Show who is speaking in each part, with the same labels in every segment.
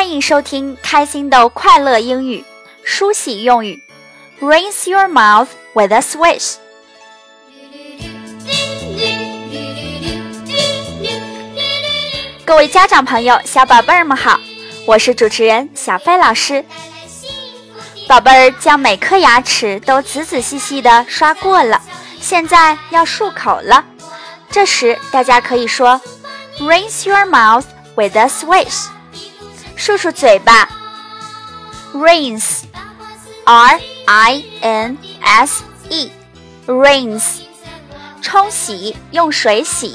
Speaker 1: 欢迎收听开心的快乐英语，梳洗用语。Rinse your mouth with a swish。各位家长朋友、小宝贝儿们好，我是主持人小飞老师。宝贝儿将每颗牙齿都仔仔细细地刷过了，现在要漱口了。这时大家可以说：Rinse your mouth with a swish。漱漱嘴巴，rinse，r i n s e，rinse，冲洗，用水洗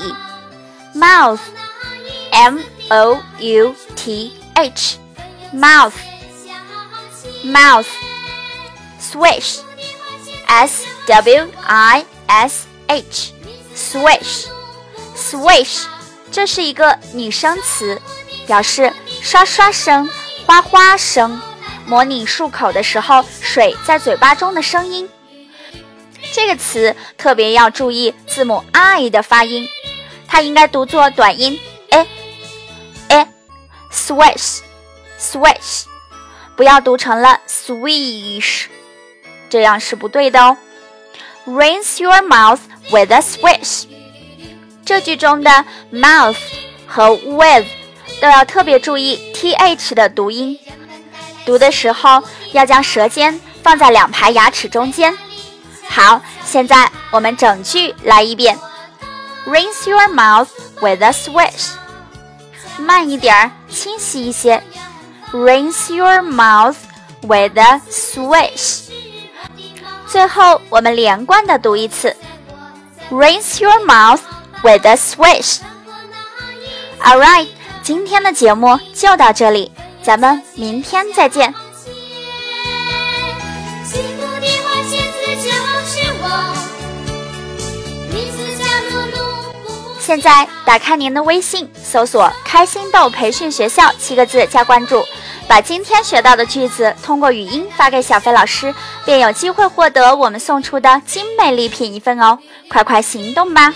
Speaker 1: ，mouth，m o u t h，mouth，mouth，swish，s w i s h，swish，swish，这是一个拟声词。表示刷刷声、哗哗声，模拟漱口的时候水在嘴巴中的声音。这个词特别要注意字母 i 的发音，它应该读作短音 a a swish swish，不要读成了 swish，这样是不对的哦。Rinse your mouth with a swish。这句中的 mouth 和 with。都要特别注意 th 的读音，读的时候要将舌尖放在两排牙齿中间。好，现在我们整句来一遍：Rinse your mouth with a swish。慢一点儿，清晰一些。Rinse your mouth with a swish。最后我们连贯的读一次：Rinse your mouth with a swish。All right。今天的节目就到这里，咱们明天再见。现在打开您的微信，搜索“开心豆培训学校”七个字加关注，把今天学到的句子通过语音发给小飞老师，便有机会获得我们送出的精美礼品一份哦！快快行动吧！